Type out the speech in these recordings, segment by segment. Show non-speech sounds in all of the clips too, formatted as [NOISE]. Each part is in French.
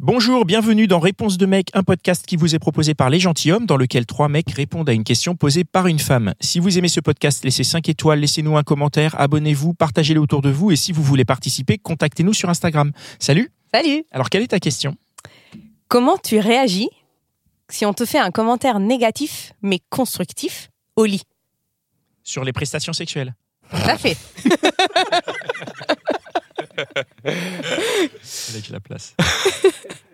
Bonjour, bienvenue dans Réponse de mec, un podcast qui vous est proposé par Les Gentilhommes, dans lequel trois mecs répondent à une question posée par une femme. Si vous aimez ce podcast, laissez 5 étoiles, laissez-nous un commentaire, abonnez-vous, partagez-le autour de vous et si vous voulez participer, contactez-nous sur Instagram. Salut Salut Alors, quelle est ta question? Comment tu réagis si on te fait un commentaire négatif, mais constructif, au lit? Sur les prestations sexuelles. Tout à fait. [LAUGHS] Avec la place. [LAUGHS]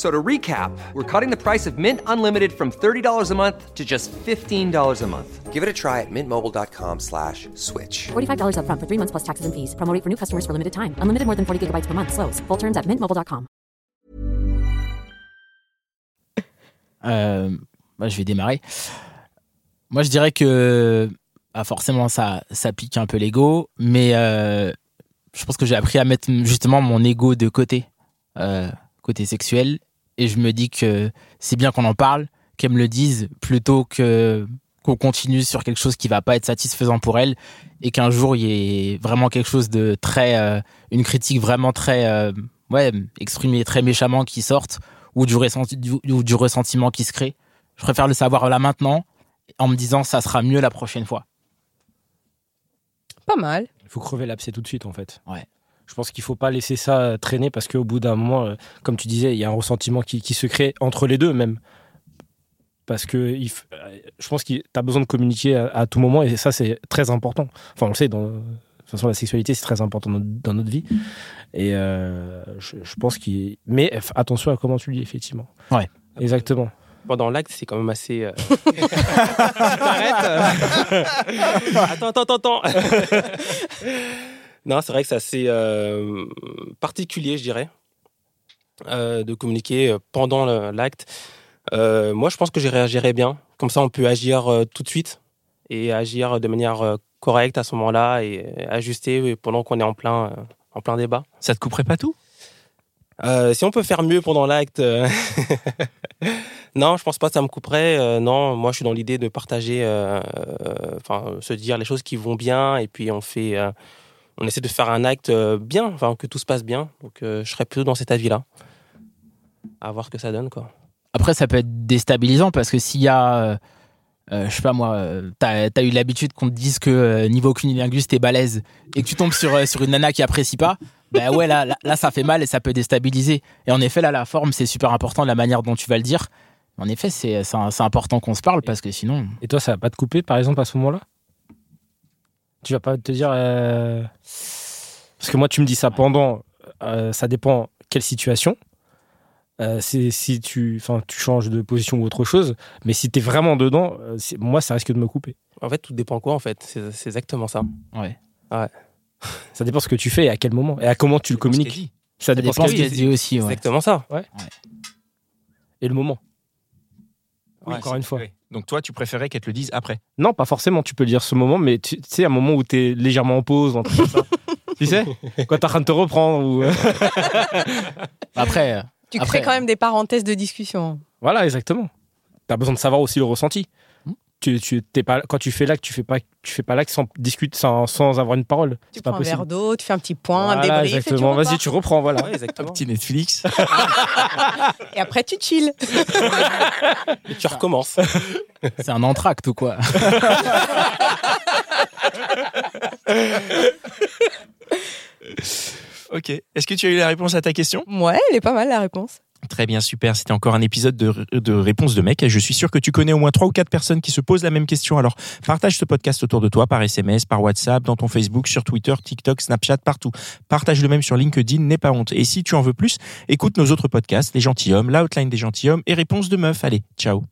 So to recap, we're cutting the price of Mint Unlimited from $30 a month to just $15 a month. Give it a try at mintmobile.com slash switch. $45 upfront for three months plus taxes and fees. Promo rate for new customers for limited time. Unlimited more than 40 gigabytes per month. Slows. Full terms at mintmobile.com. Euh, bah, je vais démarrer. Moi, je dirais que bah, forcément, ça, ça pique un peu l'ego, mais euh, je pense que j'ai appris à mettre justement mon ego de côté, euh, côté sexuel, et je me dis que c'est bien qu'on en parle, qu'elle me le dise, plutôt que qu'on continue sur quelque chose qui va pas être satisfaisant pour elle, et qu'un jour il y ait vraiment quelque chose de très, euh, une critique vraiment très, euh, ouais, exprimée très méchamment qui sorte, ou du, ressenti, du, ou du ressentiment qui se crée. Je préfère le savoir là maintenant, en me disant ça sera mieux la prochaine fois. Pas mal. Il faut crever l'abcès tout de suite, en fait. Ouais. Je pense qu'il faut pas laisser ça euh, traîner parce qu'au bout d'un moment, euh, comme tu disais, il y a un ressentiment qui, qui se crée entre les deux même. Parce que il f- euh, je pense que tu as besoin de communiquer à, à tout moment et ça, c'est très important. Enfin, on le sait, dans, de toute façon, la sexualité, c'est très important dans, dans notre vie. Et euh, je, je pense qu'il. Mais f- attention à comment tu le dis, effectivement. Ouais. Exactement. pendant l'acte, c'est quand même assez. euh, [LAUGHS] [LAUGHS] T'arrêtes euh. [LAUGHS] Attends, attends, attends, attends. Non, c'est vrai que c'est assez euh, particulier, je dirais, euh, de communiquer pendant le- l'acte. Euh, moi, je pense que j'y réagirais bien. Comme ça, on peut agir euh, tout de suite et agir de manière euh, correcte à ce moment-là et ajuster pendant qu'on est en plein, euh, en plein débat. Ça te couperait pas tout? Euh, si on peut faire mieux pendant l'acte, euh, [LAUGHS] non, je pense pas que ça me couperait. Euh, non, moi je suis dans l'idée de partager, euh, euh, enfin se dire les choses qui vont bien et puis on fait, euh, on essaie de faire un acte euh, bien, enfin que tout se passe bien. Donc euh, je serais plutôt dans cet avis-là. À voir ce que ça donne quoi. Après, ça peut être déstabilisant parce que s'il y a, euh, je sais pas moi, t'as as eu l'habitude qu'on te dise que euh, niveau cunilingus t'es balèze et que tu tombes sur, euh, sur une nana qui apprécie pas, ben ouais, là, là, là, ça fait mal et ça peut déstabiliser. Et en effet, là, la forme, c'est super important, la manière dont tu vas le dire. En effet, c'est c'est un- c'est important qu'on se parle parce que sinon. Et toi, ça va pas te couper, par exemple, à ce moment-là? Tu vas pas te dire. euh, Parce que moi, tu me dis ça pendant. euh, ça dépend quelle situation. Euh, c'est si tu, enfin, tu changes de position ou autre chose. Mais si tu es vraiment dedans, euh, moi, ça risque de me couper. En fait, tout dépend quoi en fait. C'est exactement ça. Ouais. [LAUGHS] Ça dépend ce que tu fais et à quel moment et à comment tu le communiques. Ça Ça dépend dépend ce qu'il qu'elle dit aussi. C'est Ouais. exactement ça. et le moment. Ouais, encore une fois. oui. Donc toi, tu préférais qu'elle te le dise après Non, pas forcément. Tu peux le dire ce moment, mais tu sais, un moment où tu es légèrement en pause, ça. [LAUGHS] tu sais Quand tu es en train de te reprendre. Ou... euh, [LAUGHS] Après, euh, Tu Après- crées quand même des parenthèses de discussion. Voilà, exactement. Tu as besoin de savoir aussi le ressenti. Tu, tu, t'es pas, quand tu fais l'acte, tu fais pas, tu fais pas l'acte sans discuter, sans, sans avoir une parole. Tu C'est pas prends un verre d'eau, tu fais un petit point, un Voilà, débrief, et tu exactement. Vas-y, tu reprends, voilà. Ouais, exactement. Petit Netflix. [LAUGHS] Et après, tu chill. Et tu recommences. [LAUGHS] c'est un entracte ou quoi? [LAUGHS] Ok. Est-ce que tu as eu la réponse à ta question? Ouais, elle est pas mal la réponse. Très bien, super. C'était encore un épisode de, de réponse de mec. Je suis sûr que tu connais au moins trois ou quatre personnes qui se posent la même question. Alors, partage ce podcast autour de toi par SMS, par WhatsApp, dans ton Facebook, sur Twitter, TikTok, Snapchat, partout. Partage le même sur LinkedIn, n'aie pas honte. Et si tu en veux plus, écoute nos autres podcasts, Les Gentilhommes, L'Outline des Gentilhommes et Réponse de Meuf. Allez, ciao.